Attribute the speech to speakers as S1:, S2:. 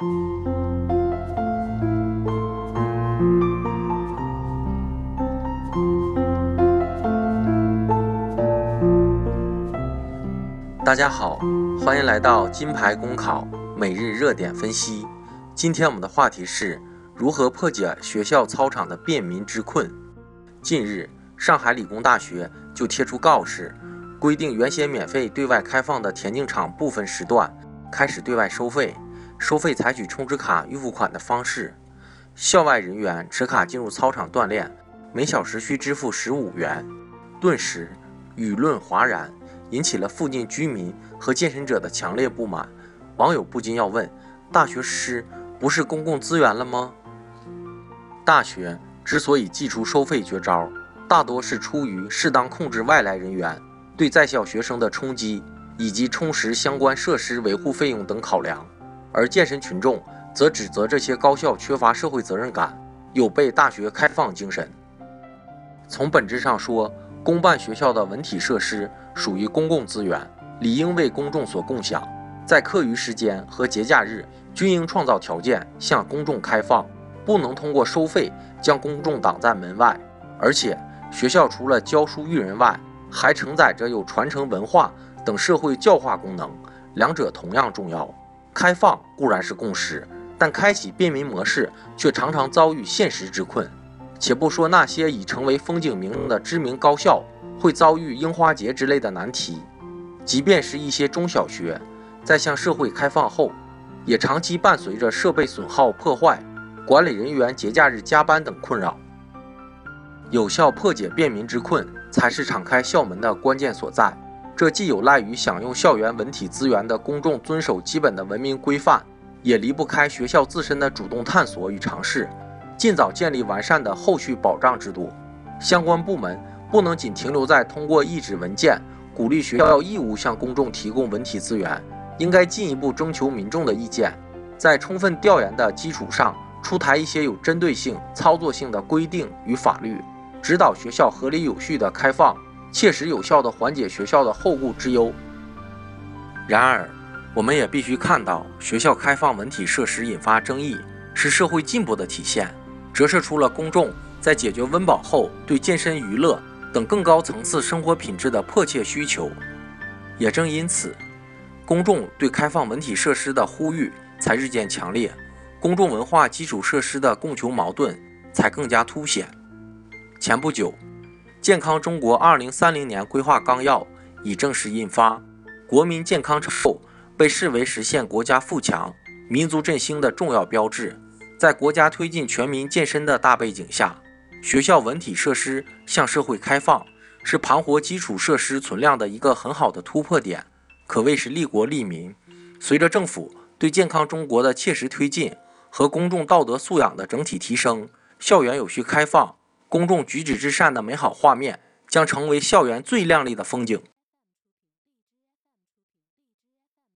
S1: 大家好，欢迎来到金牌公考每日热点分析。今天我们的话题是如何破解学校操场的便民之困。近日，上海理工大学就贴出告示，规定原先免费对外开放的田径场部分时段开始对外收费，收费采取充值卡预付款的方式。校外人员持卡进入操场锻炼，每小时需支付十五元。顿时，舆论哗然。引起了附近居民和健身者的强烈不满，网友不禁要问：大学师不是公共资源了吗？大学之所以祭出收费绝招，大多是出于适当控制外来人员对在校学生的冲击，以及充实相关设施维护费用等考量，而健身群众则指责这些高校缺乏社会责任感，有悖大学开放精神。从本质上说，公办学校的文体设施属于公共资源，理应为公众所共享。在课余时间和节假日，均应创造条件向公众开放，不能通过收费将公众挡在门外。而且，学校除了教书育人外，还承载着有传承文化等社会教化功能，两者同样重要。开放固然是共识，但开启便民模式却常常遭遇现实之困。且不说那些已成为风景名人的知名高校会遭遇樱花节之类的难题，即便是一些中小学，在向社会开放后，也长期伴随着设备损耗破坏、管理人员节假日加班等困扰。有效破解便民之困，才是敞开校门的关键所在。这既有赖于享用校园文体资源的公众遵守基本的文明规范，也离不开学校自身的主动探索与尝试。尽早建立完善的后续保障制度，相关部门不能仅停留在通过一纸文件鼓励学校义务向公众提供文体资源，应该进一步征求民众的意见，在充分调研的基础上出台一些有针对性、操作性的规定与法律，指导学校合理有序的开放，切实有效地缓解学校的后顾之忧。然而，我们也必须看到，学校开放文体设施引发争议，是社会进步的体现。折射出了公众在解决温饱后对健身、娱乐等更高层次生活品质的迫切需求。也正因此，公众对开放文体设施的呼吁才日渐强烈，公众文化基础设施的供求矛盾才更加凸显。前不久，《健康中国2030年规划纲要》已正式印发，国民健康长寿被视为实现国家富强、民族振兴的重要标志。在国家推进全民健身的大背景下，学校文体设施向社会开放，是盘活基础设施存量的一个很好的突破点，可谓是利国利民。随着政府对健康中国的切实推进和公众道德素养的整体提升，校园有序开放、公众举止之善的美好画面将成为校园最亮丽的风景。